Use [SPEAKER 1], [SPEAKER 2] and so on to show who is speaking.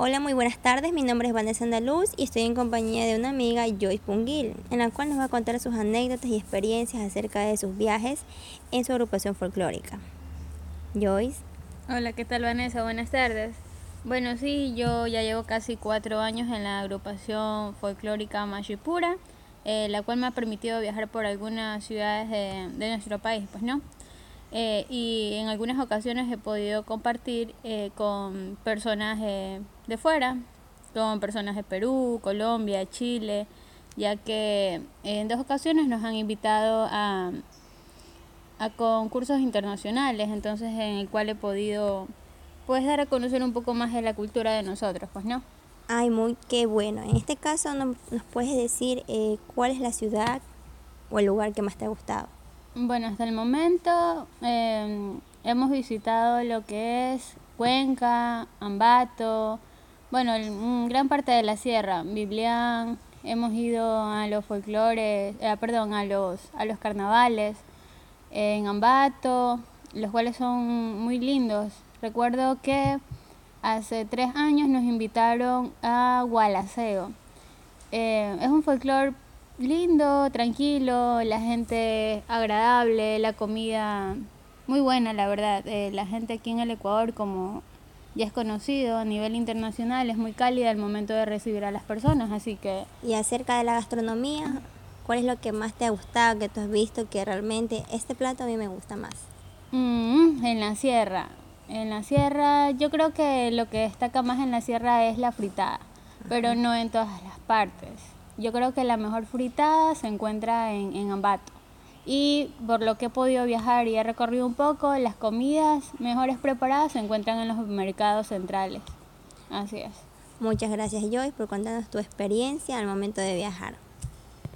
[SPEAKER 1] Hola, muy buenas tardes. Mi nombre es Vanessa Andaluz y estoy en compañía de una amiga, Joyce Punguil, en la cual nos va a contar sus anécdotas y experiencias acerca de sus viajes en su agrupación folclórica. Joyce.
[SPEAKER 2] Hola, ¿qué tal Vanessa? Buenas tardes. Bueno, sí, yo ya llevo casi cuatro años en la agrupación folclórica Mashipura, eh, la cual me ha permitido viajar por algunas ciudades de, de nuestro país, pues no. Eh, y en algunas ocasiones he podido compartir eh, con personas de fuera, con personas de Perú, Colombia, Chile, ya que en dos ocasiones nos han invitado a, a concursos internacionales, entonces en el cual he podido pues dar a conocer un poco más de la cultura de nosotros, pues no.
[SPEAKER 1] Ay, muy qué bueno. En este caso, ¿nos puedes decir eh, cuál es la ciudad o el lugar que más te ha gustado?
[SPEAKER 2] Bueno, hasta el momento em, hemos visitado lo que es Cuenca, Ambato, bueno, gran parte de la sierra, Biblián, hemos ido a los folclores, eh, perdón, a los, a los carnavales en Ambato, los cuales son muy lindos. Recuerdo que hace tres años nos invitaron a Gualaceo. Eh, es un folclore lindo, tranquilo, la gente agradable, la comida muy buena, la verdad. Eh, la gente aquí en el Ecuador, como ya es conocido a nivel internacional, es muy cálida al momento de recibir a las personas, así que...
[SPEAKER 1] Y acerca de la gastronomía, ¿cuál es lo que más te ha gustado, que tú has visto que realmente este plato a mí me gusta más?
[SPEAKER 2] Mm, en la sierra. En la sierra, yo creo que lo que destaca más en la sierra es la fritada, pero no en todas las partes. Yo creo que la mejor fritada se encuentra en, Ambato. Y por lo que he podido viajar y he recorrido un poco, las comidas mejores preparadas se encuentran en los mercados centrales. Así es.
[SPEAKER 1] Muchas gracias Joyce por contarnos tu experiencia al momento de viajar.